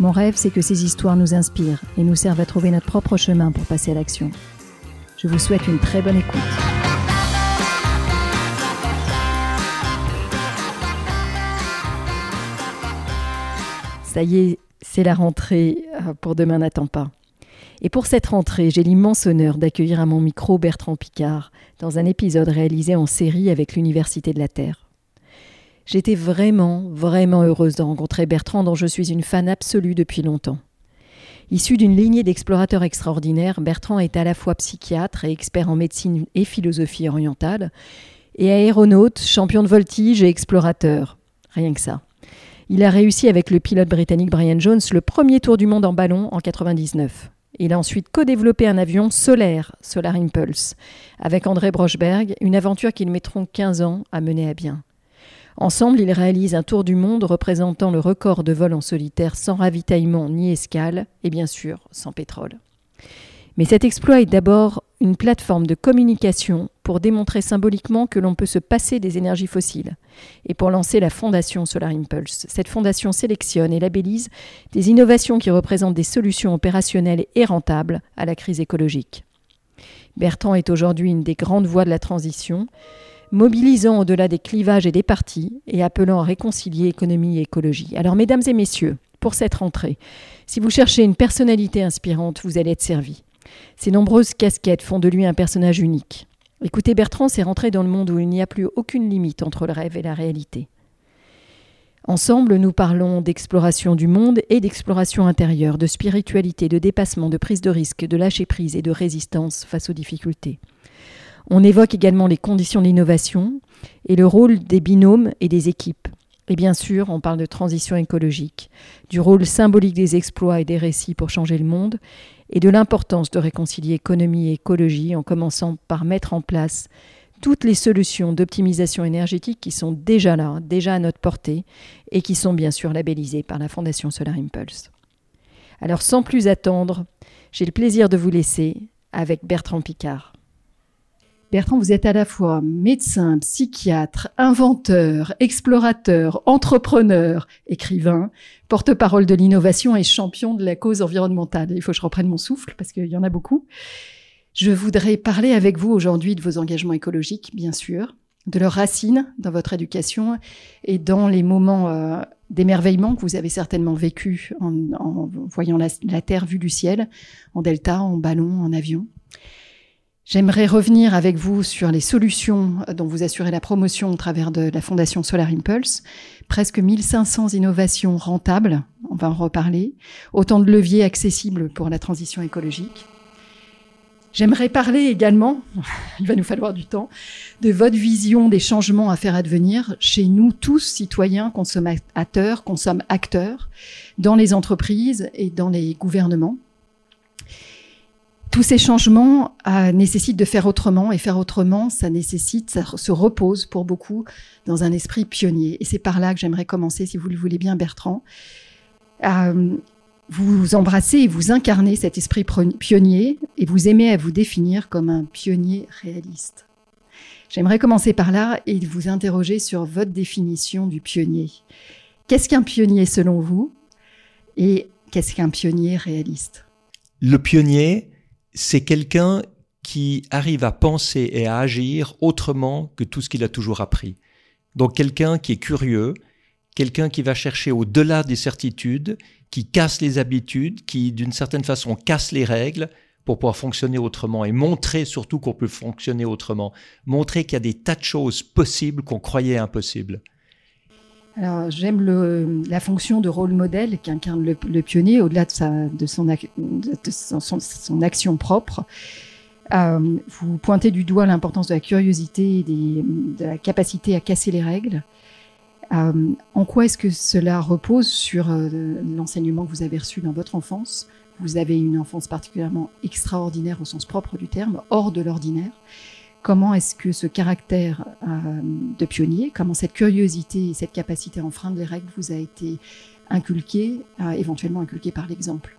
Mon rêve, c'est que ces histoires nous inspirent et nous servent à trouver notre propre chemin pour passer à l'action. Je vous souhaite une très bonne écoute. Ça y est, c'est la rentrée euh, pour Demain n'attend pas. Et pour cette rentrée, j'ai l'immense honneur d'accueillir à mon micro Bertrand Picard dans un épisode réalisé en série avec l'Université de la Terre. J'étais vraiment, vraiment heureuse de rencontrer Bertrand dont je suis une fan absolue depuis longtemps. Issu d'une lignée d'explorateurs extraordinaires, Bertrand est à la fois psychiatre et expert en médecine et philosophie orientale, et aéronaute, champion de voltige et explorateur. Rien que ça. Il a réussi avec le pilote britannique Brian Jones le premier tour du monde en ballon en 99. Il a ensuite co-développé un avion solaire, Solar Impulse, avec André Brochberg, une aventure qu'ils mettront 15 ans à mener à bien. Ensemble, ils réalisent un tour du monde représentant le record de vol en solitaire sans ravitaillement ni escale, et bien sûr sans pétrole. Mais cet exploit est d'abord une plateforme de communication pour démontrer symboliquement que l'on peut se passer des énergies fossiles et pour lancer la fondation Solar Impulse. Cette fondation sélectionne et labellise des innovations qui représentent des solutions opérationnelles et rentables à la crise écologique. Bertrand est aujourd'hui une des grandes voix de la transition, mobilisant au-delà des clivages et des partis et appelant à réconcilier économie et écologie. Alors mesdames et messieurs, pour cette rentrée, si vous cherchez une personnalité inspirante, vous allez être servi. Ses nombreuses casquettes font de lui un personnage unique. Écoutez, Bertrand, c'est rentrer dans le monde où il n'y a plus aucune limite entre le rêve et la réalité. Ensemble, nous parlons d'exploration du monde et d'exploration intérieure, de spiritualité, de dépassement, de prise de risque, de lâcher prise et de résistance face aux difficultés. On évoque également les conditions de l'innovation et le rôle des binômes et des équipes. Et bien sûr, on parle de transition écologique, du rôle symbolique des exploits et des récits pour changer le monde, et de l'importance de réconcilier économie et écologie en commençant par mettre en place toutes les solutions d'optimisation énergétique qui sont déjà là, déjà à notre portée, et qui sont bien sûr labellisées par la Fondation Solar Impulse. Alors sans plus attendre, j'ai le plaisir de vous laisser avec Bertrand Picard. Bertrand, vous êtes à la fois médecin, psychiatre, inventeur, explorateur, entrepreneur, écrivain, porte-parole de l'innovation et champion de la cause environnementale. Il faut que je reprenne mon souffle parce qu'il y en a beaucoup. Je voudrais parler avec vous aujourd'hui de vos engagements écologiques, bien sûr, de leurs racines dans votre éducation et dans les moments euh, d'émerveillement que vous avez certainement vécu en, voyant la Terre vue du ciel, en delta, en ballon, en avion. J'aimerais revenir avec vous sur les solutions dont vous assurez la promotion au travers de la Fondation Solar Impulse. Presque 1500 innovations rentables, on va en reparler. Autant de leviers accessibles pour la transition écologique. J'aimerais parler également, il va nous falloir du temps, de votre vision des changements à faire advenir chez nous tous, citoyens, consommateurs, consommateurs, acteurs, dans les entreprises et dans les gouvernements tous ces changements euh, nécessitent de faire autrement et faire autrement, ça nécessite, ça se repose pour beaucoup dans un esprit pionnier. Et c'est par là que j'aimerais commencer, si vous le voulez bien, Bertrand. Euh, vous embrassez et vous incarnez cet esprit pionnier et vous aimez à vous définir comme un pionnier réaliste. J'aimerais commencer par là et vous interroger sur votre définition du pionnier. Qu'est-ce qu'un pionnier selon vous? Et qu'est-ce qu'un pionnier réaliste? Le pionnier, c'est quelqu'un qui arrive à penser et à agir autrement que tout ce qu'il a toujours appris. Donc quelqu'un qui est curieux, quelqu'un qui va chercher au-delà des certitudes, qui casse les habitudes, qui d'une certaine façon casse les règles pour pouvoir fonctionner autrement et montrer surtout qu'on peut fonctionner autrement, montrer qu'il y a des tas de choses possibles qu'on croyait impossibles. Alors, j'aime la fonction de rôle modèle qu'incarne le, pionnier, au-delà de, son, action propre. Euh, vous pointez du doigt l'importance de la curiosité et de la capacité à casser les règles. en quoi est-ce que cela repose sur l'enseignement que vous avez reçu dans votre enfance? Vous avez une enfance particulièrement extraordinaire au sens propre du terme, hors de l'ordinaire. Comment est-ce que ce caractère de pionnier, comment cette curiosité et cette capacité à enfreindre les règles vous a été inculqué, éventuellement inculqué par l'exemple?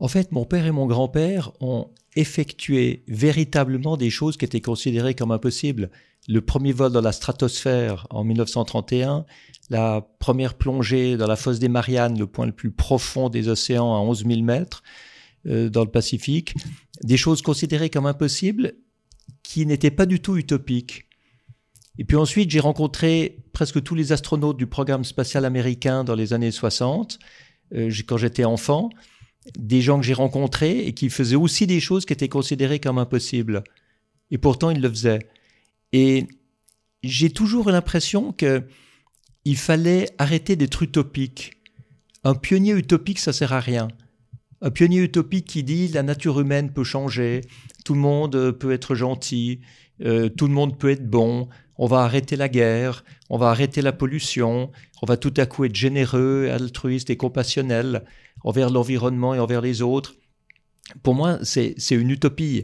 En fait, mon père et mon grand-père ont effectué véritablement des choses qui étaient considérées comme impossibles. Le premier vol dans la stratosphère en 1931, la première plongée dans la fosse des Mariannes, le point le plus profond des océans à 11 000 mètres euh, dans le Pacifique, des choses considérées comme impossibles qui n'étaient pas du tout utopiques. Et puis ensuite, j'ai rencontré presque tous les astronautes du programme spatial américain dans les années 60, euh, quand j'étais enfant, des gens que j'ai rencontrés et qui faisaient aussi des choses qui étaient considérées comme impossibles. Et pourtant, ils le faisaient. Et j'ai toujours l'impression que il fallait arrêter d'être utopique. Un pionnier utopique, ça sert à rien. Un pionnier utopique qui dit la nature humaine peut changer, tout le monde peut être gentil, euh, tout le monde peut être bon, on va arrêter la guerre, on va arrêter la pollution, on va tout à coup être généreux, altruiste et compassionnel envers l'environnement et envers les autres. Pour moi, c'est une utopie.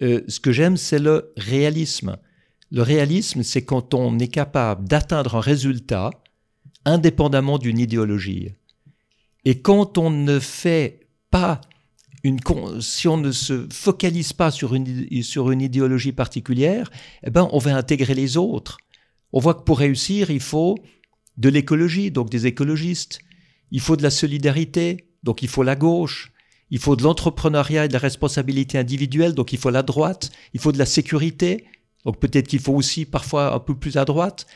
Euh, ce que j'aime, c'est le réalisme. Le réalisme, c'est quand on est capable d'atteindre un résultat indépendamment d'une idéologie. Et quand on ne fait pas si on ne se focalise pas sur une, sur une idéologie particulière, eh ben, on va intégrer les autres. On voit que pour réussir, il faut de l'écologie, donc des écologistes. Il faut de la solidarité, donc il faut la gauche. Il faut de l'entrepreneuriat et de la responsabilité individuelle, donc il faut la droite. Il faut de la sécurité, donc peut-être qu'il faut aussi parfois un peu plus à droite.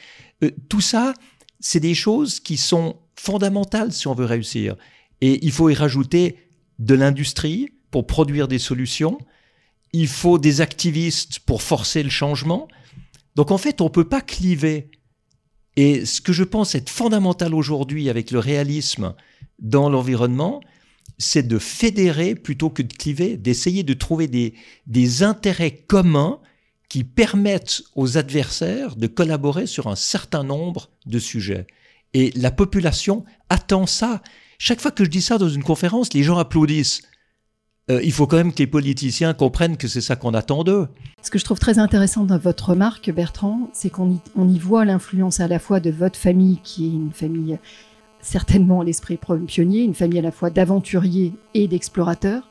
Euh, tout ça, c'est des choses qui sont fondamentales si on veut réussir. Et il faut y rajouter de l'industrie pour produire des solutions, il faut des activistes pour forcer le changement. Donc en fait, on ne peut pas cliver. Et ce que je pense être fondamental aujourd'hui avec le réalisme dans l'environnement, c'est de fédérer plutôt que de cliver, d'essayer de trouver des, des intérêts communs qui permettent aux adversaires de collaborer sur un certain nombre de sujets. Et la population attend ça. Chaque fois que je dis ça dans une conférence, les gens applaudissent. Euh, il faut quand même que les politiciens comprennent que c'est ça qu'on attend d'eux. Ce que je trouve très intéressant dans votre remarque, Bertrand, c'est qu'on y, voit l'influence à la fois de votre famille, qui est une famille certainement l'esprit pionnier, une famille à la fois d'aventuriers et d'explorateurs,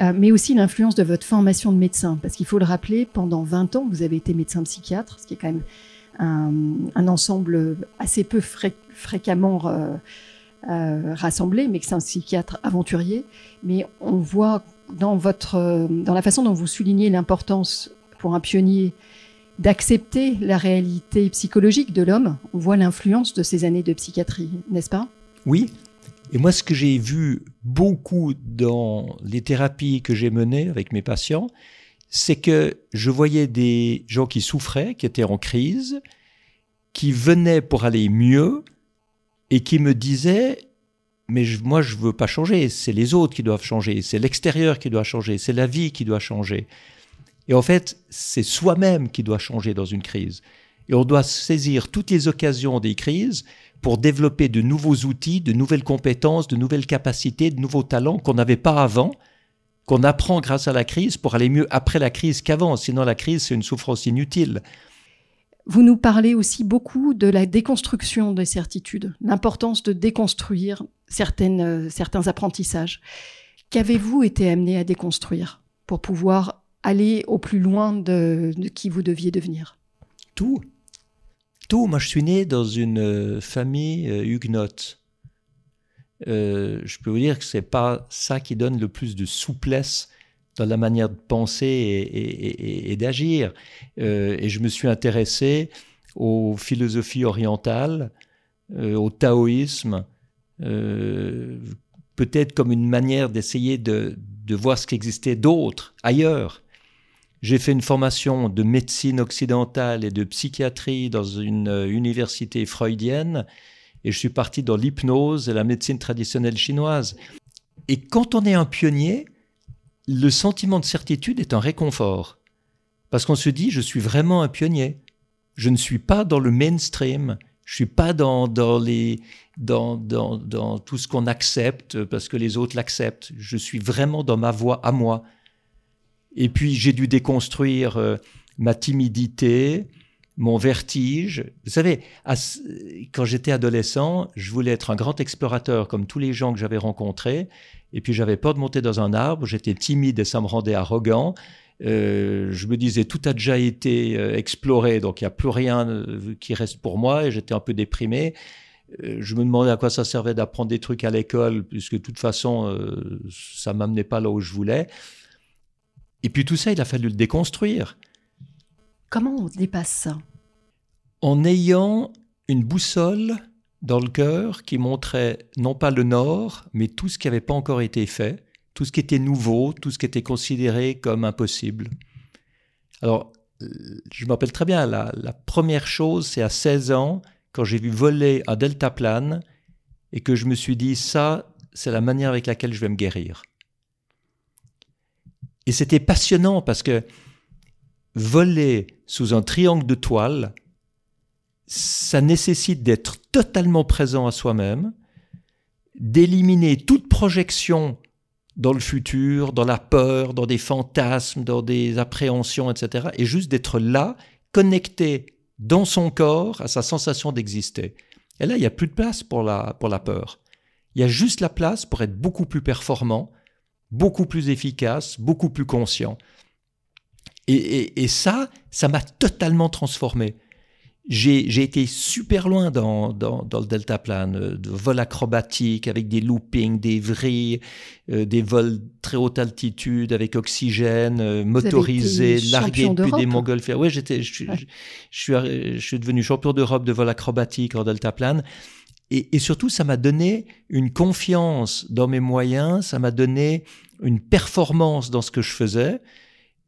euh, mais aussi l'influence de votre formation de médecin. Parce qu'il faut le rappeler, pendant 20 ans, vous avez été médecin psychiatre, ce qui est quand même un, ensemble assez peu fréquemment... euh, rassemblé, mais que c'est un psychiatre aventurier. Mais on voit dans, votre, dans la façon dont vous soulignez l'importance pour un pionnier d'accepter la réalité psychologique de l'homme, on voit l'influence de ces années de psychiatrie, n'est-ce pas? Oui. Et moi, ce que j'ai vu beaucoup dans les thérapies que j'ai menées avec mes patients, c'est que je voyais des gens qui souffraient, qui étaient en crise, qui venaient pour aller mieux, et qui me disait mais moi je veux pas changer, c'est les autres qui doivent changer, c'est l'extérieur qui doit changer, c'est la vie qui doit changer. Et en fait, c'est soi-même qui doit changer dans une crise. Et on doit saisir toutes les occasions des crises pour développer de nouveaux outils, de nouvelles compétences, de nouvelles capacités, de nouveaux talents qu'on n'avait pas avant, qu'on apprend grâce à la crise pour aller mieux après la crise qu'avant. Sinon, la crise, c'est une souffrance inutile. Vous nous parlez aussi beaucoup de la déconstruction des certitudes, l'importance de déconstruire euh, certains apprentissages. Qu'avez-vous été amené à déconstruire pour pouvoir aller au plus loin de, qui vous deviez devenir? Tout. Tout. Moi, je suis né dans une euh, famille euh, huguenote. je peux vous dire que c'est pas ça qui donne le plus de souplesse dans la manière de penser et, d'agir. Euh, et je me suis intéressé aux philosophies orientales, euh, au taoïsme, euh, peut-être comme une manière d'essayer de, voir ce qui existait d'autre ailleurs. J'ai fait une formation de médecine occidentale et de psychiatrie dans une université freudienne et je suis parti dans l'hypnose et la médecine traditionnelle chinoise. Et quand on est un pionnier, le sentiment de certitude est un réconfort. Parce qu'on se dit, je suis vraiment un pionnier. Je ne suis pas dans le mainstream. Je suis pas dans, dans, les, dans, dans, dans tout ce qu'on accepte parce que les autres l'acceptent. Je suis vraiment dans ma voie à moi. Et puis j'ai dû déconstruire euh, ma timidité, mon vertige. Vous savez, quand j'étais adolescent, je voulais être un grand explorateur comme tous les gens que j'avais rencontrés. Et puis j'avais peur de monter dans un arbre, j'étais timide et ça me rendait arrogant. Euh, je me disais tout a déjà été euh, exploré, donc il n'y a plus rien euh, qui reste pour moi et j'étais un peu déprimé. je me demandais à quoi ça servait d'apprendre des trucs à l'école, puisque de toute façon, ça m'amenait pas là où je voulais. Et puis tout ça, il a fallu le déconstruire. Comment on dépasse ça? En ayant une boussole dans le cœur qui montrait non pas le nord, mais tout ce qui n'avait pas encore été fait, tout ce qui était nouveau, tout ce qui était considéré comme impossible. Alors, je me rappelle très bien, la, la première chose, c'est à 16 ans, quand j'ai vu voler un deltaplane, et que je me suis dit, ça, c'est la manière avec laquelle je vais me guérir. Et c'était passionnant parce que voler sous un triangle de toile, ça nécessite d'être totalement présent à soi-même, d'éliminer toute projection dans le futur, dans la peur, dans des fantasmes, dans des appréhensions, etc. Et juste d'être là, connecté dans son corps à sa sensation d'exister. Et là, il n'y a plus de place pour la, pour la peur. Il y a juste la place pour être beaucoup plus performant, beaucoup plus efficace, beaucoup plus conscient. Et, et ça, ça m'a totalement transformé j'ai été super loin dans, dans, dans le deltaplane, euh, de vol acrobatique avec des loopings, des vrilles, euh, des vols très haute altitude avec oxygène, euh, motorisé, largué depuis des montgolfières. Oui, j'étais, je, je, suis, je suis devenu champion d'Europe de vol acrobatique en deltaplane. Et, et surtout, ça m'a donné une confiance dans mes moyens, ça m'a donné une performance dans ce que je faisais.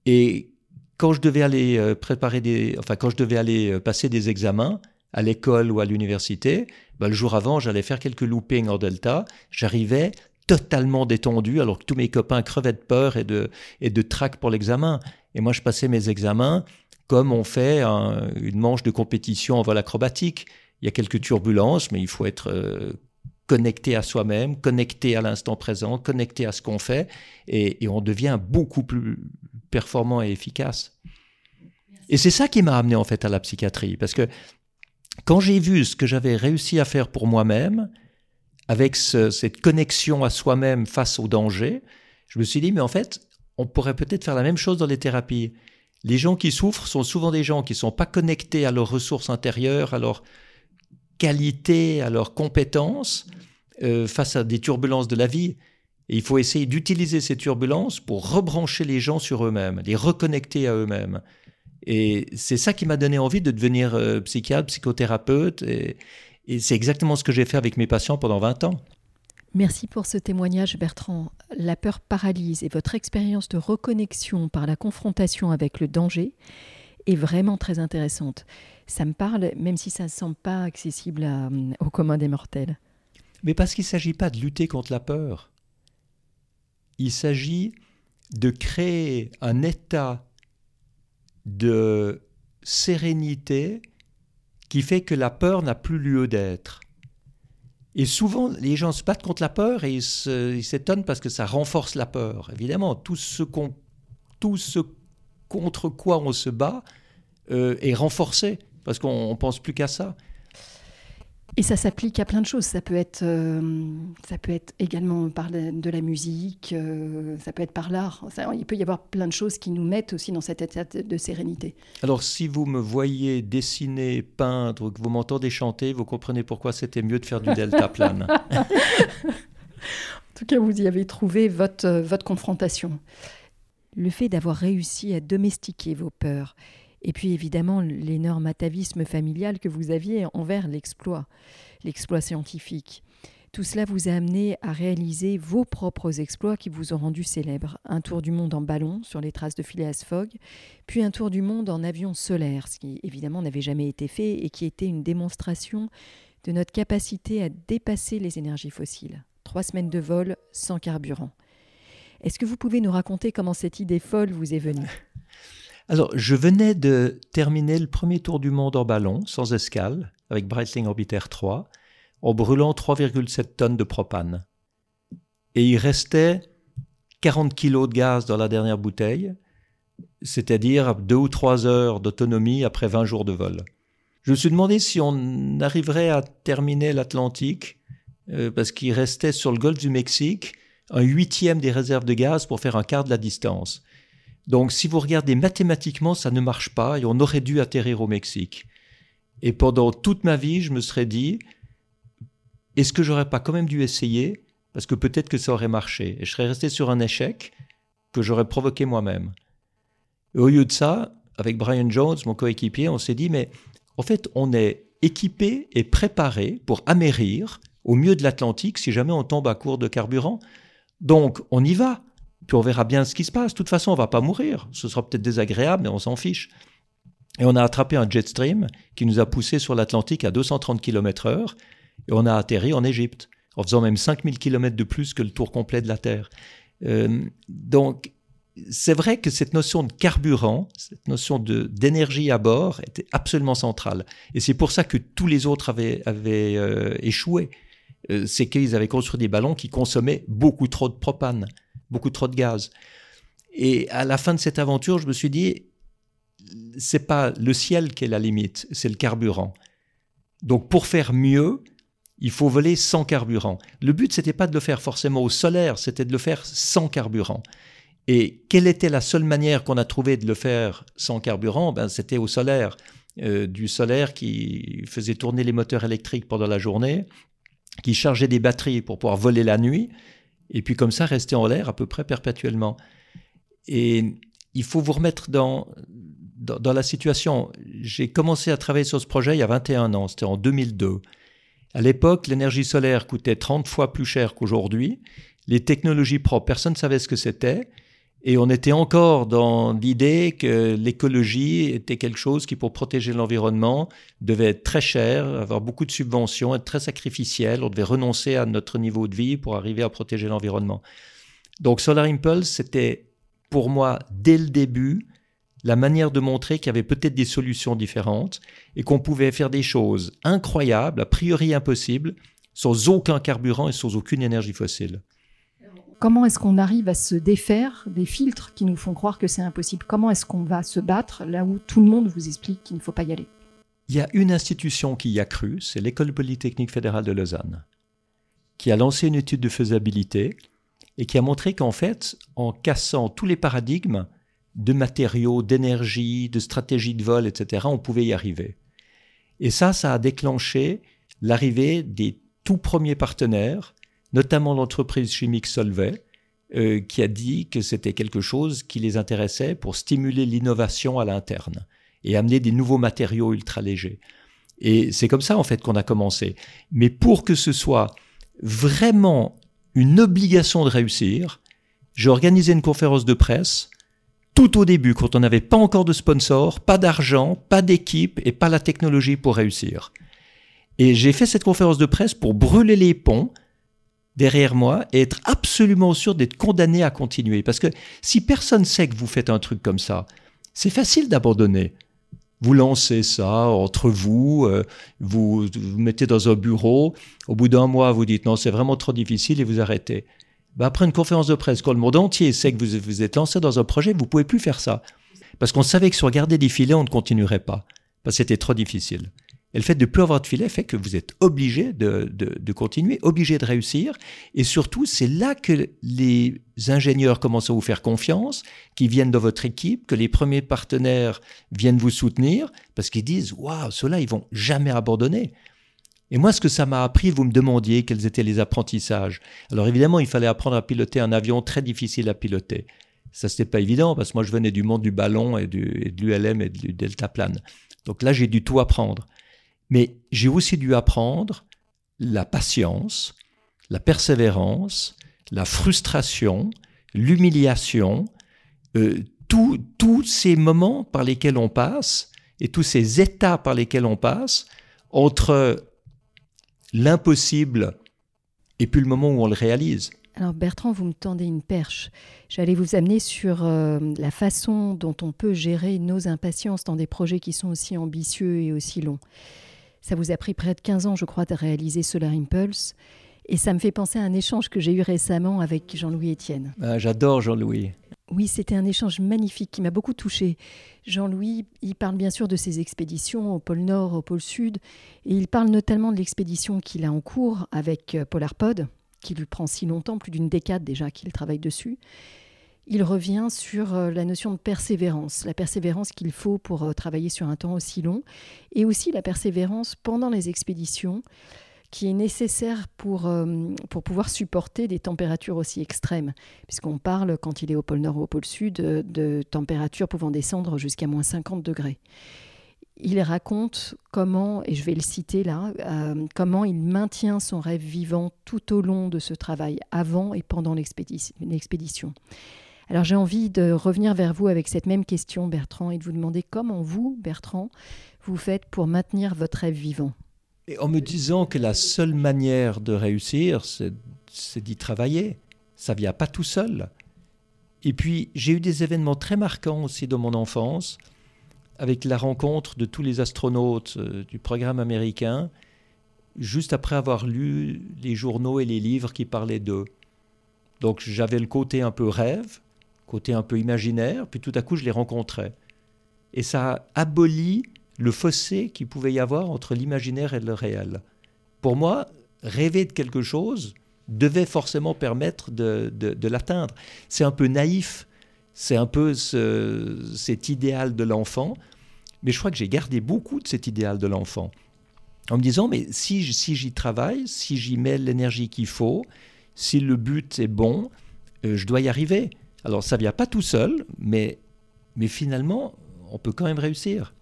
Et quand je devais aller euh, préparer des, enfin quand je devais aller euh, passer des examens à l'école ou à l'université, bah, le jour avant, j'allais faire quelques loopings en delta. J'arrivais totalement détendu, alors que tous mes copains crevaient de peur et de et de trac pour l'examen. Et moi, je passais mes examens comme on fait une manche de compétition en vol acrobatique. Il y a quelques turbulences, mais il faut être euh, connecté à soi-même, connecté à l'instant présent, connecté à ce qu'on fait, et, on devient beaucoup plus performant et efficace. Et c'est ça qui m'a amené en fait à la psychiatrie, parce que quand j'ai vu ce que j'avais réussi à faire pour moi-même, avec cette connexion à soi-même face au danger, je me suis dit, mais en fait, on pourrait peut-être faire la même chose dans les thérapies. Les gens qui souffrent sont souvent des gens qui ne sont pas connectés à leurs ressources intérieures, à leur qualité, à leurs compétences euh, face à des turbulences de la vie. Et il faut essayer d'utiliser ces turbulences pour rebrancher les gens sur eux-mêmes, les reconnecter à eux-mêmes. Et c'est ça qui m'a donné envie de devenir euh, psychiatre, psychothérapeute. Et, et c'est exactement ce que j'ai fait avec mes patients pendant 20 ans. Merci pour ce témoignage, Bertrand. La peur paralyse et votre expérience de reconnexion par la confrontation avec le danger est vraiment très intéressante. Ça me parle, même si ça ne semble pas accessible à, au commun des mortels. Mais parce qu'il ne s'agit pas de lutter contre la peur. Il s'agit de créer un état de sérénité qui fait que la peur n'a plus lieu d'être. Et souvent, les gens se battent contre la peur et ils s'étonnent parce que ça renforce la peur. Évidemment, tout ce, contre quoi on se bat euh, est renforcé parce qu'on ne pense plus qu'à ça. Et ça s'applique à plein de choses. Ça peut être, euh, ça peut être également par de la musique, euh, ça peut être par l'art. Il peut y avoir plein de choses qui nous mettent aussi dans cet état de sérénité. Alors, si vous me voyez dessiner, peindre, que vous m'entendez chanter, vous comprenez pourquoi c'était mieux de faire du delta plane. en tout cas, vous y avez trouvé votre, votre confrontation. Le fait d'avoir réussi à domestiquer vos peurs et puis évidemment l'énorme atavisme familial que vous aviez envers l'exploit, l'exploit scientifique. Tout cela vous a amené à réaliser vos propres exploits qui vous ont rendu célèbre. Un tour du monde en ballon sur les traces de Phileas Fogg, puis un tour du monde en avion solaire, ce qui évidemment n'avait jamais été fait et qui était une démonstration de notre capacité à dépasser les énergies fossiles. Trois semaines de vol sans carburant. Est-ce que vous pouvez nous raconter comment cette idée folle vous est venue? Alors, je venais de terminer le premier tour du monde en ballon, sans escale, avec Breitling Orbiter 3 en brûlant 3,7 tonnes de propane. Et il restait 40 kilos de gaz dans la dernière bouteille, c'est-à-dire deux ou trois heures d'autonomie après 20 jours de vol. Je me suis demandé si on arriverait à terminer l'Atlantique, euh, parce qu'il restait sur le golfe du Mexique un huitième des réserves de gaz pour faire un quart de la distance. Donc si vous regardez mathématiquement, ça ne marche pas et on aurait dû atterrir au Mexique. Et pendant toute ma vie, je me serais dit, est-ce que j'aurais pas quand même dû essayer? Parce que peut-être que ça aurait marché. Et je serais resté sur un échec que j'aurais provoqué moi-même. au lieu de ça, avec Brian Jones, mon coéquipier, on s'est dit, mais en fait, on est équipé et préparé pour amérir au milieu de l'Atlantique si jamais on tombe à court de carburant. Donc, on y va. Puis on verra bien ce qui se passe. De toute façon, on va pas mourir. Ce sera peut-être désagréable, mais on s'en fiche. Et on a attrapé un jet stream qui nous a poussé sur l'Atlantique à 230 km heure et on a atterri en Égypte, en faisant même 5000 km de plus que le tour complet de la Terre. Euh, donc, c'est vrai que cette notion de carburant, cette notion d'énergie à bord était absolument centrale. Et c'est pour ça que tous les autres avaient, avaient euh, échoué. Euh, c'est qu'ils avaient construit des ballons qui consommaient beaucoup trop de propane, beaucoup trop de gaz. Et à la fin de cette aventure, je me suis dit, c'est pas le ciel qui est la limite, c'est le carburant. Donc pour faire mieux, il faut voler sans carburant. Le but, c'était pas de le faire forcément au solaire, c'était de le faire sans carburant. Et quelle était la seule manière qu'on a trouvé de le faire sans carburant? Ben, C'était au solaire. Euh, du solaire qui faisait tourner les moteurs électriques pendant la journée, qui chargeait des batteries pour pouvoir voler la nuit, et puis comme ça rester en l'air à peu près perpétuellement. Et il faut vous remettre dans, dans, la situation. J'ai commencé à travailler sur ce projet il y a 21 ans, c'était en 2002. À l'époque, l'énergie solaire coûtait 30 fois plus cher qu'aujourd'hui. Les technologies propres, personne ne savait ce que c'était. Et on était encore dans l'idée que l'écologie était quelque chose qui, pour protéger l'environnement, devait être très cher, avoir beaucoup de subventions, être très sacrificiel. On devait renoncer à notre niveau de vie pour arriver à protéger l'environnement. Donc Solar Impulse, c'était pour moi, dès le début, la manière de montrer qu'il y avait peut-être des solutions différentes et qu'on pouvait faire des choses incroyables, a priori impossibles, sans aucun carburant et sans aucune énergie fossile. Comment est-ce qu'on arrive à se défaire des filtres qui nous font croire que c'est impossible? Comment est-ce qu'on va se battre là où tout le monde vous explique qu'il ne faut pas y aller? Il y a une institution qui y a cru, c'est l'École polytechnique fédérale de Lausanne, qui a lancé une étude de faisabilité et qui a montré qu'en fait, en cassant tous les paradigmes de matériaux, d'énergie, de stratégie de vol, etc., on pouvait y arriver. Et ça, ça a déclenché l'arrivée des tout premiers partenaires notamment l'entreprise chimique Solvay, euh, qui a dit que c'était quelque chose qui les intéressait pour stimuler l'innovation à l'interne et amener des nouveaux matériaux ultra légers. Et c'est comme ça en fait qu'on a commencé. Mais pour que ce soit vraiment une obligation de réussir, j'ai organisé une conférence de presse tout au début, quand on n'avait pas encore de sponsor, pas d'argent, pas d'équipe et pas la technologie pour réussir. Et j'ai fait cette conférence de presse pour brûler les ponts derrière moi et être absolument sûr d'être condamné à continuer. Parce que si personne sait que vous faites un truc comme ça, c'est facile d'abandonner. Vous lancez ça entre vous, euh, vous vous mettez dans un bureau, au bout d'un mois, vous dites non, c'est vraiment trop difficile et vous arrêtez. Ben, après une conférence de presse, quand le monde entier sait que vous vous êtes lancé dans un projet, vous pouvez plus faire ça. Parce qu'on savait que si on regardait des filets, on ne continuerait pas. Parce que c'était trop difficile. Et le fait de ne plus avoir de filet fait que vous êtes obligé de, continuer, obligé de réussir. Et surtout, c'est là que les ingénieurs commencent à vous faire confiance, qui viennent dans votre équipe, que les premiers partenaires viennent vous soutenir, parce qu'ils disent Waouh, ceux-là, ils vont jamais abandonner. Et moi, ce que ça m'a appris, vous me demandiez quels étaient les apprentissages. Alors évidemment, il fallait apprendre à piloter un avion très difficile à piloter. Ça, c'était pas évident, parce que moi, je venais du monde du ballon et, du, de l'ULM et du deltaplane. Donc là, j'ai dû tout apprendre. Mais j'ai aussi dû apprendre la patience, la persévérance, la frustration, l'humiliation, euh, tous ces moments par lesquels on passe et tous ces états par lesquels on passe entre l'impossible et puis le moment où on le réalise. Alors Bertrand, vous me tendez une perche. J'allais vous amener sur euh, la façon dont on peut gérer nos impatiences dans des projets qui sont aussi ambitieux et aussi longs. Ça vous a pris près de 15 ans, je crois, de réaliser Solar Impulse. Et ça me fait penser à un échange que j'ai eu récemment avec Jean-Louis Etienne. Ah, J'adore Jean-Louis. Oui, c'était un échange magnifique qui m'a beaucoup touché. Jean-Louis, il parle bien sûr de ses expéditions au pôle Nord, au pôle Sud, et il parle notamment de l'expédition qu'il a en cours avec euh, Polarpod, qui lui prend si longtemps, plus d'une décade déjà qu'il travaille dessus. Il revient sur euh, la notion de persévérance, la persévérance qu'il faut pour euh, travailler sur un temps aussi long, et aussi la persévérance pendant les expéditions qui est nécessaire pour, euh, pour pouvoir supporter des températures aussi extrêmes, puisqu'on parle, quand il est au pôle Nord ou au pôle Sud, de températures pouvant descendre jusqu'à moins 50 degrés. Il raconte comment, et je vais le citer là, comment il maintient son rêve vivant tout au long de ce travail, avant et pendant l'expédition. Alors j'ai envie de revenir vers vous avec cette même question, Bertrand, et de vous demander comment vous, Bertrand, vous faites pour maintenir votre rêve vivant en me disant que la seule manière de réussir, c'est d'y travailler. Ça vient pas tout seul. Et puis, j'ai eu des événements très marquants aussi dans mon enfance, avec la rencontre de tous les astronautes euh, du programme américain, juste après avoir lu les journaux et les livres qui parlaient d'eux. Donc j'avais le côté un peu rêve, côté un peu imaginaire, puis tout à coup je les rencontrais. Et ça abolit le fossé qu'il pouvait y avoir entre l'imaginaire et le réel. Pour moi, rêver de quelque chose devait forcément permettre de, l'atteindre. C'est un peu naïf, c'est un peu cet idéal de l'enfant, mais je crois que j'ai gardé beaucoup de cet idéal de l'enfant. En me disant, mais si, si j'y travaille, si j'y mets l'énergie qu'il faut, si le but est bon, euh, je dois y arriver. Alors ça vient pas tout seul, mais, mais finalement, on peut quand même réussir.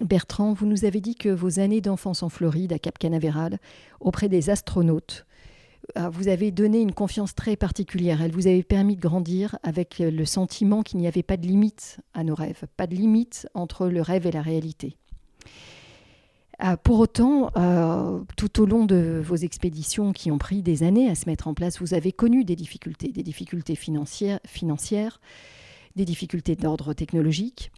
Bertrand, vous nous avez dit que vos années d'enfance en Floride, à Cap Canaveral, auprès des astronautes, euh, vous avez donné une confiance très particulière. Elle vous avait permis de grandir avec le sentiment qu'il n'y avait pas de limite à nos rêves, pas de limite entre le rêve et la réalité. Euh, pour autant, euh, tout au long de vos expéditions qui ont pris des années à se mettre en place, vous avez connu des difficultés, des difficultés financières, des difficultés d'ordre technologique.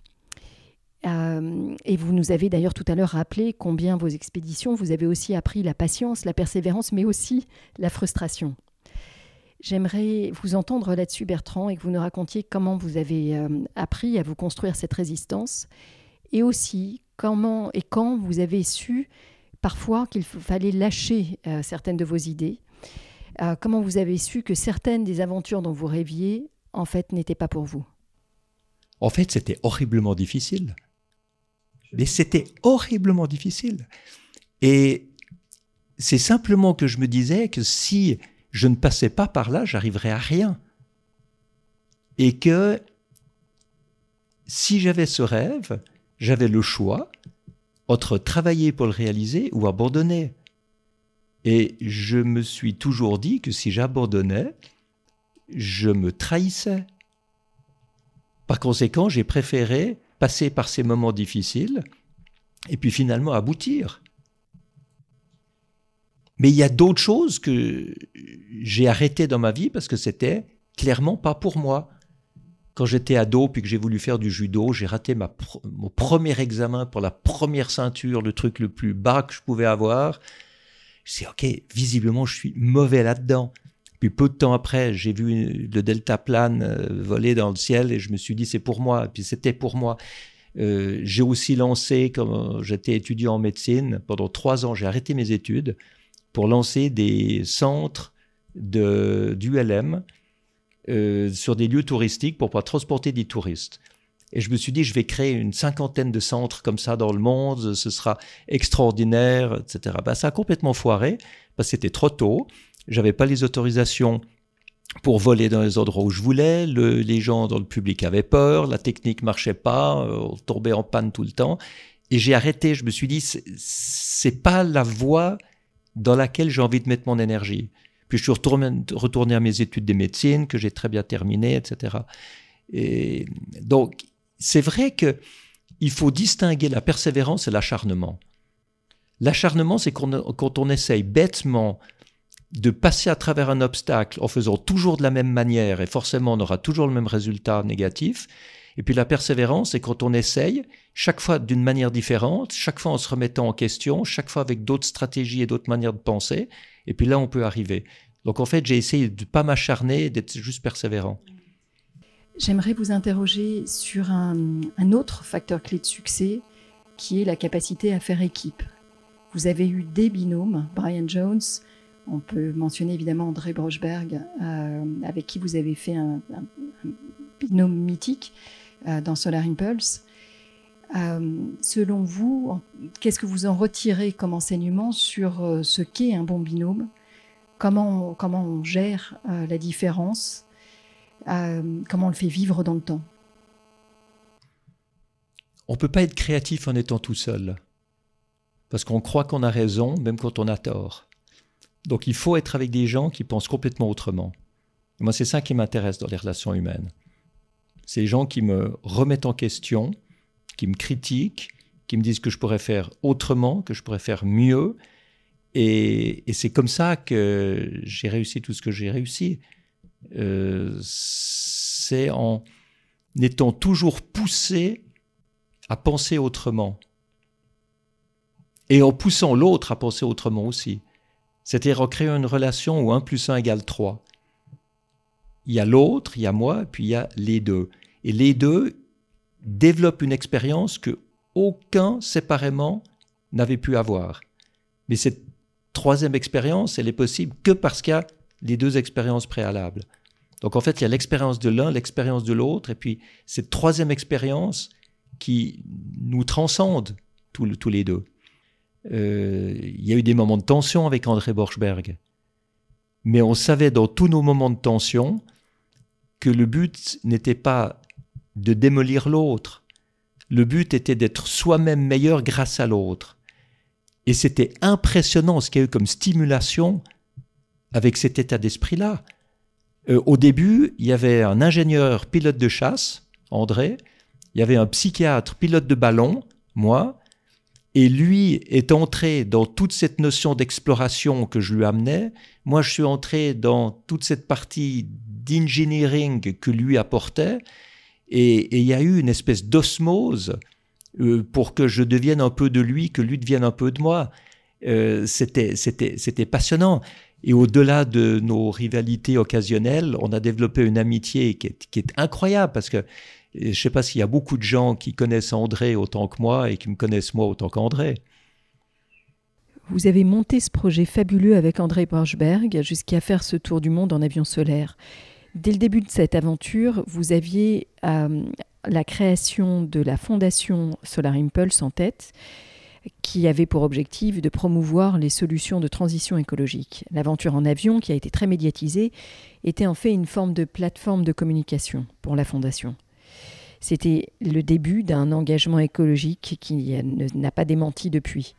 Euh, et vous nous avez d'ailleurs tout à l'heure rappelé combien vos expéditions, vous avez aussi appris la patience, la persévérance, mais aussi la frustration. J'aimerais vous entendre là-dessus, Bertrand, et que vous nous racontiez comment vous avez appris à vous construire cette résistance, et aussi comment et quand vous avez su parfois qu'il fallait lâcher euh, certaines de vos idées, comment vous avez su que certaines des aventures dont vous rêviez, en fait, n'étaient pas pour vous? En fait, c'était horriblement difficile. Mais c'était horriblement difficile. Et c'est simplement que je me disais que si je ne passais pas par là, j'arriverais à rien. Et que si j'avais ce rêve, j'avais le choix entre travailler pour le réaliser ou abandonner. Et je me suis toujours dit que si j'abandonnais, je me trahissais. Par conséquent, j'ai préféré passer par ces moments difficiles et puis finalement aboutir. Mais il y a d'autres choses que j'ai arrêtées dans ma vie parce que c'était clairement pas pour moi. Quand j'étais ado puis que j'ai voulu faire du judo, j'ai raté mon premier examen pour la première ceinture, le truc le plus bas que je pouvais avoir. Je dit, ok, visiblement je suis mauvais là-dedans. Puis peu de temps après, j'ai vu le deltaplane euh, voler dans le ciel et je me suis dit c'est pour moi. Puis c'était pour moi. Euh, j'ai aussi lancé, quand j'étais étudiant en médecine, pendant trois ans, j'ai arrêté mes études pour lancer des centres de, d'ULM euh, sur des lieux touristiques pour pouvoir transporter des touristes. Et je me suis dit, je vais créer une cinquantaine de centres comme ça dans le monde, ce sera extraordinaire, etc. Ben, ça a complètement foiré parce que c'était trop tôt. J'avais pas les autorisations pour voler dans les endroits où je voulais. les gens dans le public avaient peur, la technique marchait pas, euh, on tombait en panne tout le temps. Et j'ai arrêté. Je me suis dit, c'est pas la voie dans laquelle j'ai envie de mettre mon énergie. Puis je suis retourné, à mes études de médecine que j'ai très bien terminées, etc. Et donc, c'est vrai que il faut distinguer la persévérance et l'acharnement. L'acharnement, c'est quand on essaye bêtement de passer à travers un obstacle en faisant toujours de la même manière et forcément on aura toujours le même résultat négatif. Et puis la persévérance, c'est quand on essaye, chaque fois d'une manière différente, chaque fois en se remettant en question, chaque fois avec d'autres stratégies et d'autres manières de penser. Et puis là, on peut arriver. Donc en fait, j'ai essayé de ne pas m'acharner, d'être juste persévérant. J'aimerais vous interroger sur un, autre facteur clé de succès qui est la capacité à faire équipe. Vous avez eu des binômes, Brian Jones, on peut mentionner évidemment André Brochberg, euh, avec qui vous avez fait un, binôme mythique euh, dans Solar Impulse. Euh, selon vous, qu'est-ce que vous en retirez comme enseignement sur ce qu'est un bon binôme? Comment comment on gère la différence? Comment on le fait vivre dans le temps? On ne peut pas être créatif en étant tout seul. Parce qu'on croit qu'on a raison, même quand on a tort. Donc il faut être avec des gens qui pensent complètement autrement. moi, c'est ça qui m'intéresse dans les relations humaines. Les gens qui me remettent en question, qui me critiquent, qui me disent que je pourrais faire autrement, que je pourrais faire mieux. Et, c'est comme ça que j'ai réussi tout ce que j'ai réussi. Euh, c'est en étant toujours poussé à penser autrement et en poussant l'autre à penser autrement aussi. C'est-à-dire recréer une relation où 1 plus 1 égale 3. Il y a l'autre, il y a moi, puis il y a les deux. Et les deux développent une expérience que aucun séparément n'avait pu avoir. Mais cette troisième expérience, elle est possible que parce qu'il y a les deux expériences préalables. Donc en fait, il y a l'expérience de l'un, l'expérience de l'autre, et puis cette troisième expérience qui nous transcende tous les deux. Euh, il y a eu des moments de tension avec André Borchberg. Mais on savait dans tous nos moments de tension que le but n'était pas de démolir l'autre. Le but était d'être soi-même meilleur grâce à l'autre. Et c'était impressionnant ce qu'il y a eu comme stimulation avec cet état d'esprit-là. Euh, au début, il y avait un ingénieur pilote de chasse, André, il y avait un psychiatre pilote de ballon, moi, et lui est entré dans toute cette notion d'exploration que je lui amenais. Moi, je suis entré dans toute cette partie d'engineering que lui apportait. Et il y a eu une espèce d'osmose euh, pour que je devienne un peu de lui, que lui devienne un peu de moi. Euh, c'était passionnant. Et au-delà de nos rivalités occasionnelles, on a développé une amitié qui est, qui est incroyable parce que je ne sais pas s'il y a beaucoup de gens qui connaissent André autant que moi et qui me connaissent moi autant qu'André. Vous avez monté ce projet fabuleux avec André Borchberg jusqu'à faire ce tour du monde en avion solaire. Dès le début de cette aventure, vous aviez euh, la création de la fondation Solar Impulse en tête, qui avait pour objectif de promouvoir les solutions de transition écologique. L'aventure en avion, qui a été très médiatisée, était en fait une forme de plateforme de communication pour la fondation. C'était le début d'un engagement écologique qui n'a pas démenti depuis,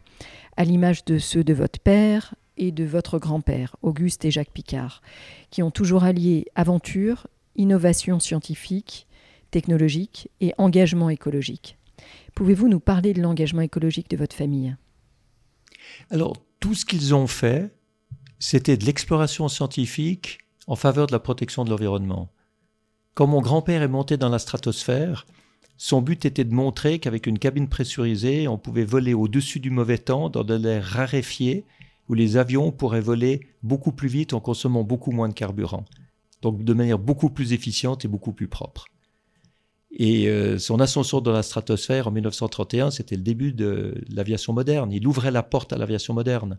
à l'image de ceux de votre père et de votre grand-père, Auguste et Jacques Picard, qui ont toujours allié aventure, innovation scientifique, technologique et engagement écologique. Pouvez-vous nous parler de l'engagement écologique de votre famille? Alors, tout ce qu'ils ont fait, c'était de l'exploration scientifique en faveur de la protection de l'environnement. Quand mon grand-père est monté dans la stratosphère, son but était de montrer qu'avec une cabine pressurisée, on pouvait voler au-dessus du mauvais temps dans de l'air raréfié, où les avions pourraient voler beaucoup plus vite en consommant beaucoup moins de carburant. Donc de manière beaucoup plus efficiente et beaucoup plus propre. Et euh, son ascension dans la stratosphère en 1931, c'était le début de l'aviation moderne. Il ouvrait la porte à l'aviation moderne.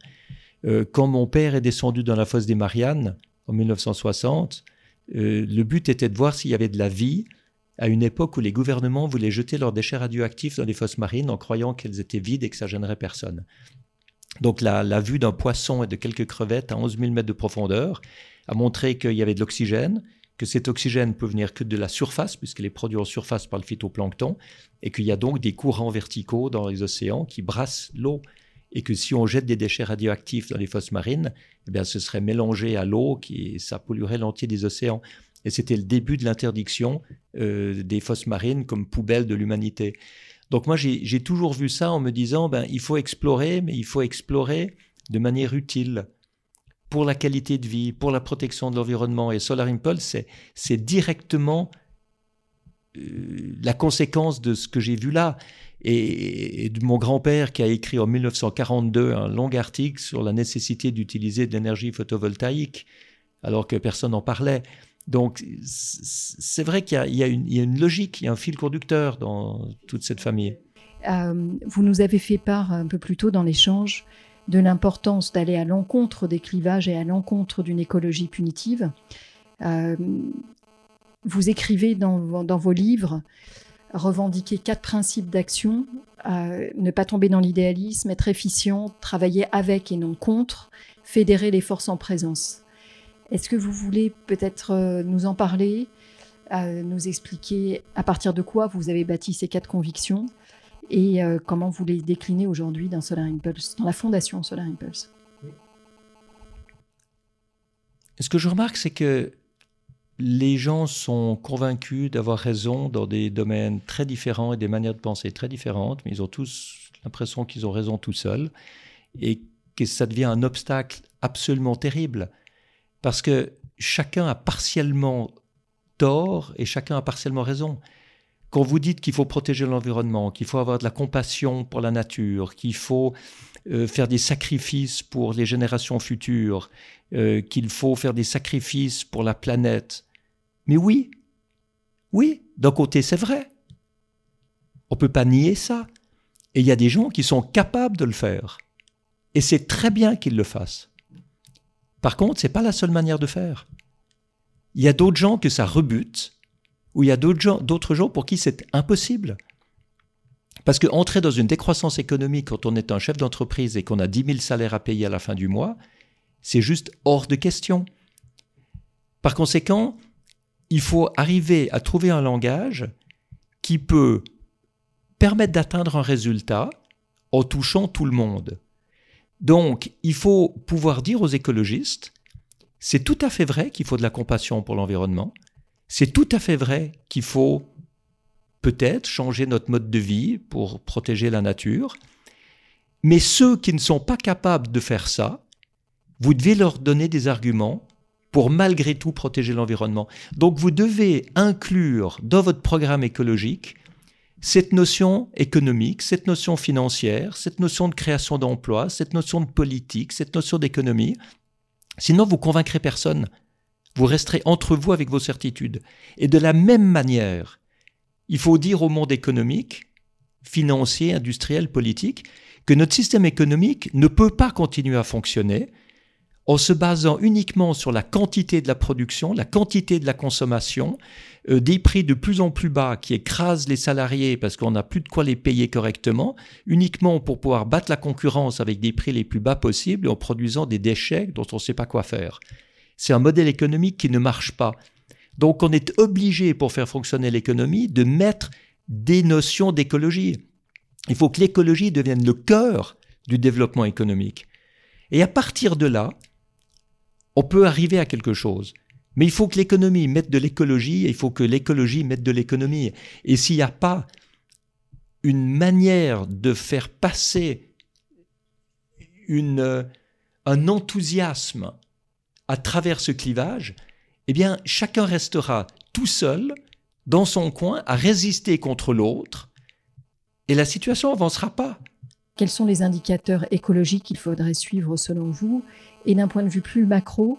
Euh, quand mon père est descendu dans la fosse des Mariannes en 1960, euh, le but était de voir s'il y avait de la vie à une époque où les gouvernements voulaient jeter leurs déchets radioactifs dans les fosses marines en croyant qu'elles étaient vides et que ça gênerait personne. Donc la, vue d'un poisson et de quelques crevettes à 11 000 mètres de profondeur a montré qu'il y avait de l'oxygène, que cet oxygène peut venir que de la surface, puisqu'il est produit en surface par le phytoplancton, et qu'il y a donc des courants verticaux dans les océans qui brassent l'eau et que si on jette des déchets radioactifs dans les fosses marines, eh bien, ce serait mélangé à l'eau qui ça polluerait l'entier des océans. Et c'était le début de l'interdiction euh, des fosses marines comme poubelle de l'humanité. Donc moi, j'ai toujours vu ça en me disant, ben, il faut explorer, mais il faut explorer de manière utile pour la qualité de vie, pour la protection de l'environnement. Et Solar Impulse, c'est directement la conséquence de ce que j'ai vu là. Et, de mon grand-père qui a écrit en 1942 un long article sur la nécessité d'utiliser de l'énergie photovoltaïque, alors que personne n'en parlait. Donc c'est vrai qu'il y, a une logique, il y a un fil conducteur dans toute cette famille. Euh, vous nous avez fait part un peu plus tôt dans l'échange de l'importance d'aller à l'encontre des clivages et à l'encontre d'une écologie punitive. Euh, vous écrivez dans, vos livres, revendiquer quatre principes d'action, euh, ne pas tomber dans l'idéalisme, être efficient, travailler avec et non contre, fédérer les forces en présence. Est-ce que vous voulez peut-être nous en parler, nous expliquer à partir de quoi vous avez bâti ces quatre convictions et euh, comment vous les déclinez aujourd'hui dans Solar Impulse, dans la fondation Solar Impulse? Ce que je remarque, c'est que les gens sont convaincus d'avoir raison dans des domaines très différents et des manières de penser très différentes, mais ils ont tous l'impression qu'ils ont raison tout seuls et que ça devient un obstacle absolument terrible parce que chacun a partiellement tort et chacun a partiellement raison. Quand vous dites qu'il faut protéger l'environnement, qu'il faut avoir de la compassion pour la nature, qu'il faut euh, faire des sacrifices pour les générations futures, euh, qu'il faut faire des sacrifices pour la planète. Mais oui, oui, d'un côté c'est vrai. On ne peut pas nier ça. Et il y a des gens qui sont capables de le faire. Et c'est très bien qu'ils le fassent. Par contre, ce n'est pas la seule manière de faire. Il y a d'autres gens que ça rebute où il y a d'autres gens, pour qui c'est impossible. Parce qu'entrer dans une décroissance économique quand on est un chef d'entreprise et qu'on a 10 000 salaires à payer à la fin du mois, c'est juste hors de question. Par conséquent, il faut arriver à trouver un langage qui peut permettre d'atteindre un résultat en touchant tout le monde. Donc, il faut pouvoir dire aux écologistes, c'est tout à fait vrai qu'il faut de la compassion pour l'environnement, c'est tout à fait vrai qu'il faut peut-être changer notre mode de vie pour protéger la nature, mais ceux qui ne sont pas capables de faire ça, vous devez leur donner des arguments pour malgré tout protéger l'environnement. Donc vous devez inclure dans votre programme écologique cette notion économique, cette notion financière, cette notion de création d'emplois, cette notion de politique, cette notion d'économie. Sinon, vous convaincrez personne. Vous resterez entre vous avec vos certitudes. Et de la même manière, il faut dire au monde économique, financier, industriel, politique, que notre système économique ne peut pas continuer à fonctionner en se basant uniquement sur la quantité de la production, la quantité de la consommation, euh, des prix de plus en plus bas qui écrasent les salariés parce qu'on n'a plus de quoi les payer correctement, uniquement pour pouvoir battre la concurrence avec des prix les plus bas possibles en produisant des déchets dont on ne sait pas quoi faire. C'est un modèle économique qui ne marche pas. Donc on est obligé, pour faire fonctionner l'économie, de mettre des notions d'écologie. Il faut que l'écologie devienne le cœur du développement économique. Et à partir de là, on peut arriver à quelque chose. Mais il faut que l'économie mette de l'écologie et il faut que l'écologie mette de l'économie. Et s'il n'y a pas une manière de faire passer une, un enthousiasme à travers ce clivage, eh bien, chacun restera tout seul dans son coin à résister contre l'autre et la situation n'avancera pas. Quels sont les indicateurs écologiques qu'il faudrait suivre selon vous? Et d'un point de vue plus macro,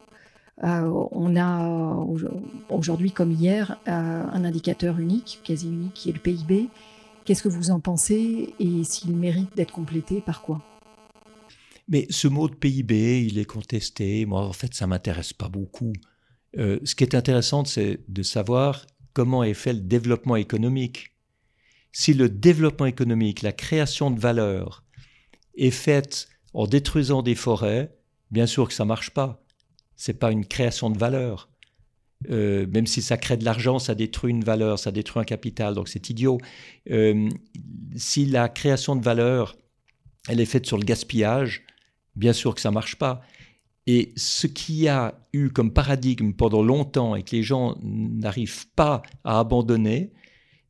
euh, on a aujourd'hui comme hier euh, un indicateur unique, quasi unique, qui est le PIB. Qu'est-ce que vous en pensez et s'il mérite d'être complété par quoi? Mais ce mot de PIB, il est contesté. Moi, en fait, ça m'intéresse pas beaucoup. Euh, ce qui est intéressant, c'est de savoir comment est fait le développement économique. Si le développement économique, la création de valeur, est faite en détruisant des forêts, bien sûr que ça marche pas. C'est pas une création de valeur. Euh, même si ça crée de l'argent, ça détruit une valeur, ça détruit un capital, donc c'est idiot. Euh, si la création de valeur, elle est faite sur le gaspillage, Bien sûr que ça marche pas. Et ce qui a eu comme paradigme pendant longtemps et que les gens n'arrivent pas à abandonner,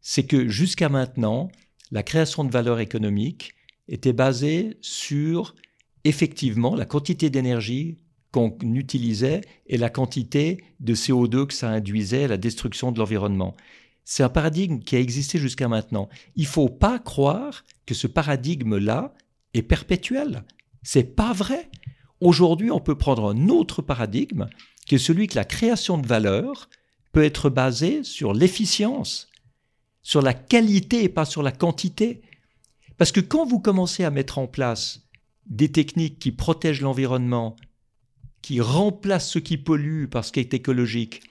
c'est que jusqu'à maintenant, la création de valeur économique était basée sur effectivement la quantité d'énergie qu'on utilisait et la quantité de CO2 que ça induisait, la destruction de l'environnement. C'est un paradigme qui a existé jusqu'à maintenant. Il faut pas croire que ce paradigme-là est perpétuel. C'est pas vrai. Aujourd'hui, on peut prendre un autre paradigme, qui est celui que la création de valeur peut être basée sur l'efficience, sur la qualité et pas sur la quantité. Parce que quand vous commencez à mettre en place des techniques qui protègent l'environnement, qui remplacent ce qui pollue par ce qui est écologique,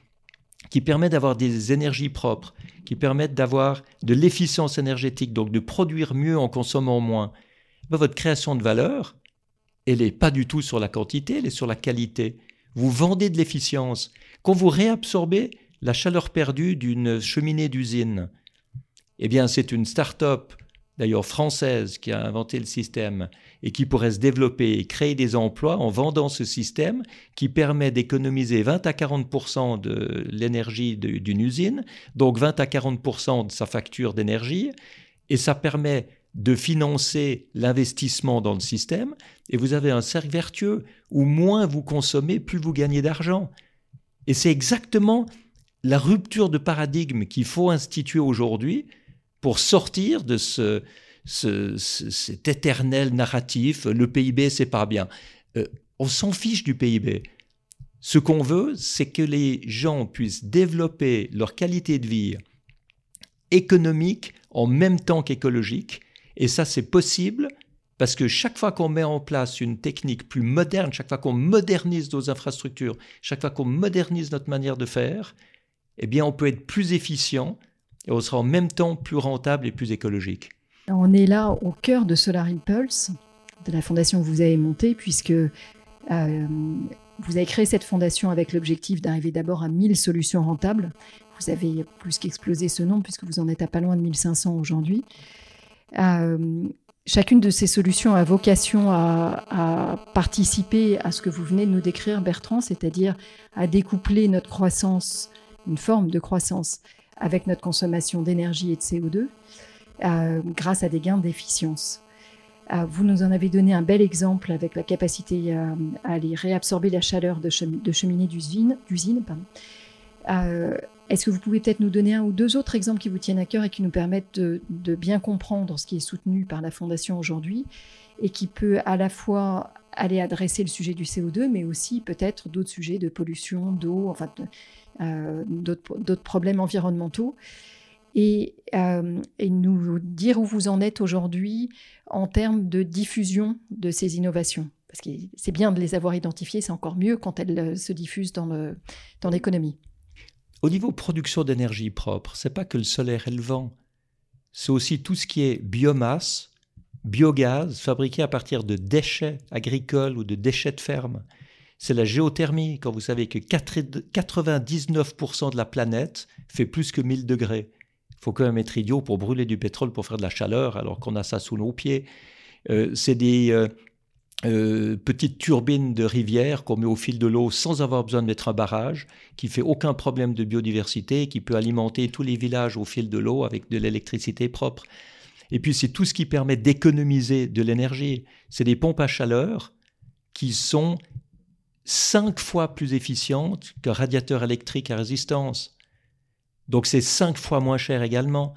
qui permettent d'avoir des énergies propres, qui permettent d'avoir de l'efficience énergétique, donc de produire mieux en consommant moins, ben, votre création de valeur, elle n'est pas du tout sur la quantité, elle est sur la qualité. Vous vendez de l'efficience. Quand vous réabsorbez la chaleur perdue d'une cheminée d'usine, eh bien, c'est une start-up, d'ailleurs française, qui a inventé le système et qui pourrait se développer et créer des emplois en vendant ce système qui permet d'économiser 20 à 40 de l'énergie d'une usine, donc 20 à 40% de sa facture d'énergie, et ça permet de financer l'investissement dans le système, et vous avez un cercle vertueux où moins vous consommez, plus vous gagnez d'argent. Et c'est exactement la rupture de paradigme qu'il faut instituer aujourd'hui pour sortir de ce, cet éternel narratif, le PIB, c'est pas bien. Euh, on s'en fiche du PIB. Ce qu'on veut, c'est que les gens puissent développer leur qualité de vie économique en même temps qu'écologique et ça, c'est possible parce que chaque fois qu'on met en place une technique plus moderne, chaque fois qu'on modernise nos infrastructures, chaque fois qu'on modernise notre manière de faire, eh bien, on peut être plus efficient et on sera en même temps plus rentable et plus écologique. On est là au cœur de Solar Impulse, de la fondation que vous avez montée, puisque euh, vous avez créé cette fondation avec l'objectif d'arriver d'abord à 1000 solutions rentables. Vous avez plus qu'explosé ce nombre, puisque vous en êtes à pas loin de 1500 aujourd'hui. Euh, chacune de ces solutions a vocation à, participer à ce que vous venez de nous décrire, Bertrand, c'est-à-dire à découpler notre croissance, une forme de croissance, avec notre consommation d'énergie et de CO2, euh, grâce à des gains d'efficience. Euh, vous nous en avez donné un bel exemple avec la capacité à aller réabsorber la chaleur de, cheminées d'usine. Est-ce que vous pouvez peut-être nous donner un ou deux autres exemples qui vous tiennent à cœur et qui nous permettent de, bien comprendre ce qui est soutenu par la Fondation aujourd'hui et qui peut à la fois aller adresser le sujet du CO2, mais aussi peut-être d'autres sujets de pollution, d'eau, enfin euh, d'autres problèmes environnementaux, et, euh, et, nous dire où vous en êtes aujourd'hui en termes de diffusion de ces innovations. Parce que c'est bien de les avoir identifiées, c'est encore mieux quand elles euh, se diffusent dans l'économie. Au niveau production d'énergie propre, c'est pas que le solaire et le vent, c'est aussi tout ce qui est biomasse, biogaz fabriqué à partir de déchets agricoles ou de déchets de ferme. C'est la géothermie, quand vous savez que 99% de la planète fait plus que 1000 degrés. Faut quand même être idiot pour brûler du pétrole pour faire de la chaleur alors qu'on a ça sous nos pieds. Euh, c'est des, euh, euh, petite turbine de rivière qu'on met au fil de l'eau sans avoir besoin de mettre un barrage, qui fait aucun problème de biodiversité, qui peut alimenter tous les villages au fil de l'eau avec de l'électricité propre. Et puis c'est tout ce qui permet d'économiser de l'énergie. C'est des pompes à chaleur qui sont cinq fois plus efficientes qu'un radiateur électrique à résistance. Donc c'est cinq fois moins cher également.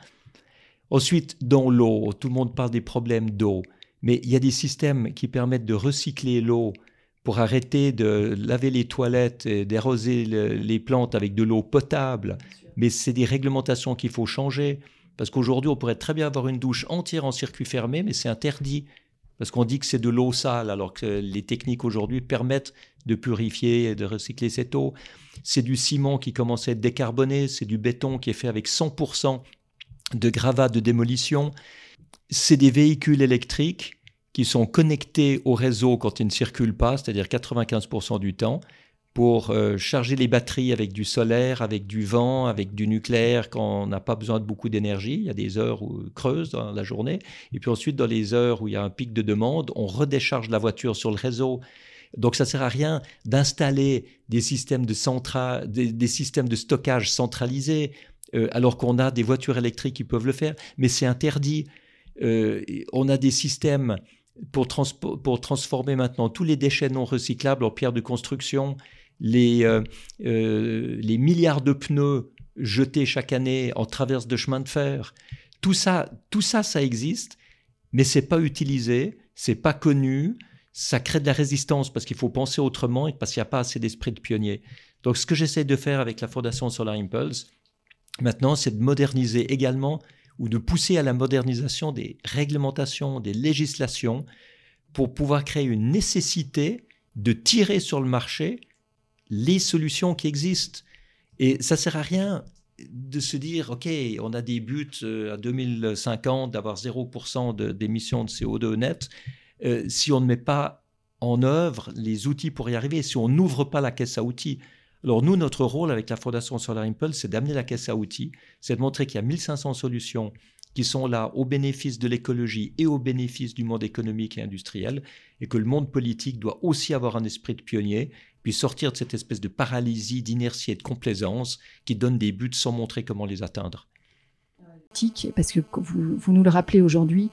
Ensuite, dans l'eau, tout le monde parle des problèmes d'eau. Mais il y a des systèmes qui permettent de recycler l'eau pour arrêter de laver les toilettes et d'arroser les plantes avec de l'eau potable. Mais c'est des réglementations qu'il faut changer. Parce qu'aujourd'hui, on pourrait très bien avoir une douche entière en circuit fermé, mais c'est interdit. Parce qu'on dit que c'est de l'eau sale, alors que les techniques aujourd'hui permettent de purifier et de recycler cette eau. C'est du ciment qui commence à être décarboné, c'est du béton qui est fait avec 100% de gravats de démolition c'est des véhicules électriques qui sont connectés au réseau quand ils ne circulent pas, c'est-à-dire 95% du temps, pour euh, charger les batteries avec du solaire, avec du vent, avec du nucléaire quand on n'a pas besoin de beaucoup d'énergie. Il y a des heures creuses dans la journée. Et puis ensuite, dans les heures où il y a un pic de demande, on redécharge la voiture sur le réseau. Donc ça sert à rien d'installer des systèmes de, des, systèmes de stockage centralisés euh, alors qu'on a des voitures électriques qui peuvent le faire, mais c'est interdit. Euh, on a des systèmes pour, transformer maintenant tous les déchets non recyclables en pierres de construction, les, euh, les milliards de pneus jetés chaque année en traverse de chemin de fer. Tout ça, tout ça, ça existe, mais c'est pas utilisé, c'est pas connu, ça crée de la résistance parce qu'il faut penser autrement et parce qu'il n'y a pas assez d'esprit de pionnier. Donc, ce que j'essaie de faire avec la Fondation Solar Impulse, maintenant, c'est de moderniser également ou de pousser à la modernisation des réglementations, des législations, pour pouvoir créer une nécessité de tirer sur le marché les solutions qui existent. Et ça sert à rien de se dire, OK, on a des buts euh, à 2050 d'avoir 0% d'émissions de, CO2 net. Euh, si on ne met pas en œuvre les outils pour y arriver, si on n'ouvre pas la caisse à outils. Alors nous, notre rôle avec la Fondation Solar Impulse, c'est d'amener la caisse à outils, c'est de montrer qu'il y a 1500 solutions qui sont là au bénéfice de l'écologie et au bénéfice du monde économique et industriel, et que le monde politique doit aussi avoir un esprit de pionnier, puis sortir de cette espèce de paralysie, d'inertie et de complaisance qui donne des buts sans montrer comment les atteindre. Parce que vous, vous nous le rappelez aujourd'hui,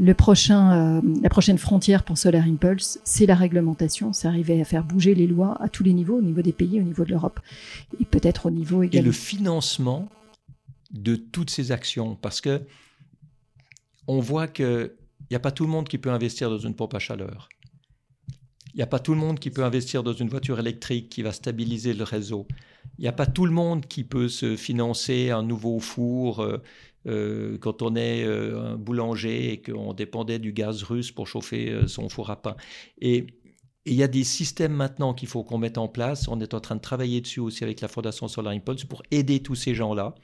le prochain, euh, la prochaine frontière pour Solar Impulse, c'est la réglementation. C'est arriver à faire bouger les lois à tous les niveaux, au niveau des pays, au niveau de l'Europe, et peut-être au niveau également. Et le financement de toutes ces actions, parce que on voit qu'il n'y a pas tout le monde qui peut investir dans une pompe à chaleur. Il n'y a pas tout le monde qui peut investir dans une voiture électrique qui va stabiliser le réseau. Il n'y a pas tout le monde qui peut se financer un nouveau four euh, euh, quand on est euh, un boulanger et qu'on dépendait du gaz russe pour chauffer son four à pain. Et il y a des systèmes maintenant qu'il faut qu'on mette en place. On est en train de travailler dessus aussi avec la Fondation Solar Impulse pour aider tous ces gens-là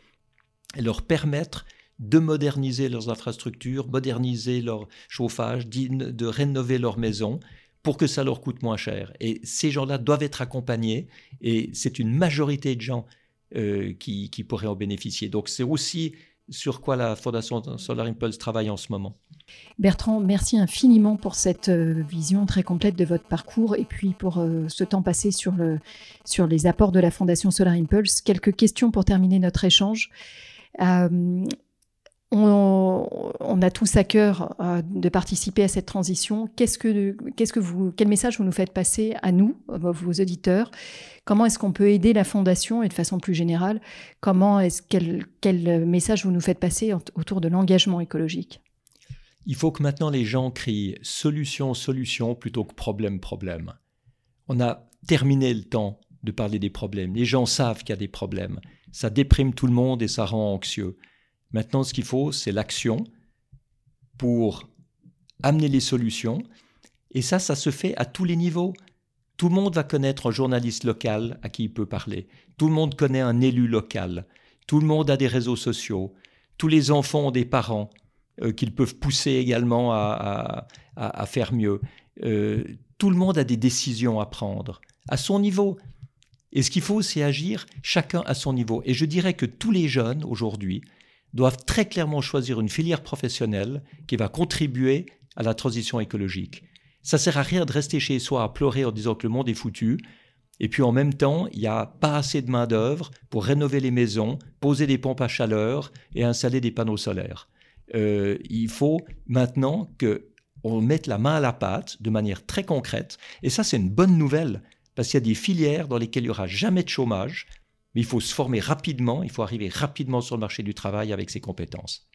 et leur permettre de moderniser leurs infrastructures, moderniser leur chauffage, de rénover leur maison pour que ça leur coûte moins cher. Et ces gens-là doivent être accompagnés et c'est une majorité de gens euh, qui, pourraient en bénéficier. Donc c'est aussi sur quoi la Fondation Solar Impulse travaille en ce moment. Bertrand, merci infiniment pour cette euh, vision très complète de votre parcours et puis pour euh, ce temps passé sur, le, sur les apports de la Fondation Solar Impulse. Quelques questions pour terminer notre échange. Euh, on, a tous à cœur euh, de participer à cette transition. Qu'est-ce que, qu'est-ce que vous, quel message vous nous faites passer à nous, vos auditeurs? Comment est-ce qu'on peut aider la fondation et de façon plus générale, comment est-ce quel, quel message vous nous faites passer autour de l'engagement écologique? Il faut que maintenant les gens crient solution, solution plutôt que problème, problème. On a terminé le temps de parler des problèmes. Les gens savent qu'il y a des problèmes. Ça déprime tout le monde et ça rend anxieux. Maintenant, ce qu'il faut, c'est l'action pour amener les solutions. Et ça, ça se fait à tous les niveaux. Tout le monde va connaître un journaliste local à qui il peut parler. Tout le monde connaît un élu local. Tout le monde a des réseaux sociaux. Tous les enfants ont des parents euh, qu'ils peuvent pousser également à, faire mieux. Euh, tout le monde a des décisions à prendre à son niveau. Et ce qu'il faut, c'est agir chacun à son niveau. Et je dirais que tous les jeunes aujourd'hui doivent très clairement choisir une filière professionnelle qui va contribuer à la transition écologique. Ça sert à rien de rester chez soi à pleurer en disant que le monde est foutu. Et puis en même temps, il n'y a pas assez de main-d'œuvre pour rénover les maisons, poser des pompes à chaleur et installer des panneaux solaires. Euh, il faut maintenant que on mette la main à la pâte de manière très concrète. Et ça, c'est une bonne nouvelle parce qu'il y a des filières dans lesquelles il n'y aura jamais de chômage, mais il faut se former rapidement, il faut arriver rapidement sur le marché du travail avec ses compétences.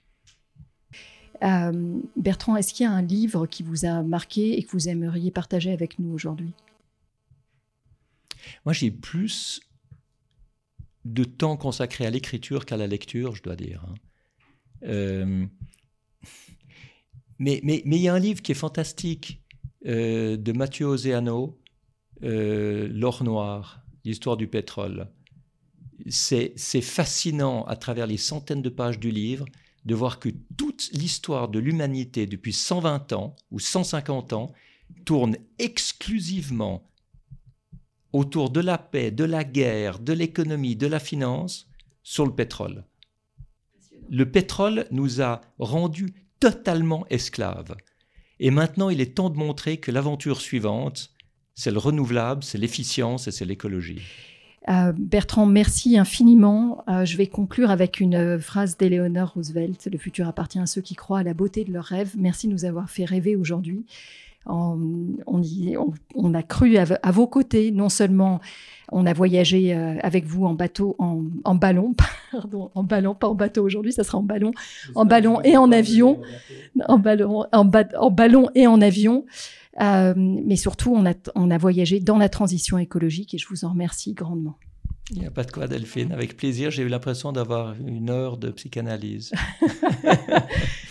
Euh, Bertrand, est-ce qu'il y a un livre qui vous a marqué et que vous aimeriez partager avec nous aujourd'hui? Moi, j'ai plus de temps consacré à l'écriture qu'à la lecture, je dois dire. Hein. Euh, mais il mais, y a un livre qui est fantastique euh, de Mathieu Ozeano l'or noir, l'histoire du pétrole. C'est fascinant à travers les centaines de pages du livre de voir que toute l'histoire de l'humanité depuis 120 ans ou 150 ans tourne exclusivement autour de la paix, de la guerre, de l'économie, de la finance sur le pétrole. Le pétrole nous a rendus totalement esclaves. Et maintenant, il est temps de montrer que l'aventure suivante, c'est le renouvelable, c'est l'efficience et c'est l'écologie. Euh, Bertrand, merci infiniment. Euh, je vais conclure avec une euh, phrase d'Eleanor Roosevelt. Le futur appartient à ceux qui croient à la beauté de leurs rêves. Merci de nous avoir fait rêver aujourd'hui. On, on, a cru à, vos côtés. Non seulement on a voyagé avec vous en bateau, en, en, ballon, pardon, en ballon, pas en bateau aujourd'hui, ça sera en ballon, en ballon et en avion, en ballon, en, en ballon et en avion. Euh, mais surtout, on a, on a voyagé dans la transition écologique et je vous en remercie grandement. Il n'y a pas de quoi, Delphine. Avec plaisir, j'ai eu l'impression d'avoir une heure de psychanalyse.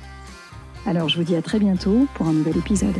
Alors je vous dis à très bientôt pour un nouvel épisode.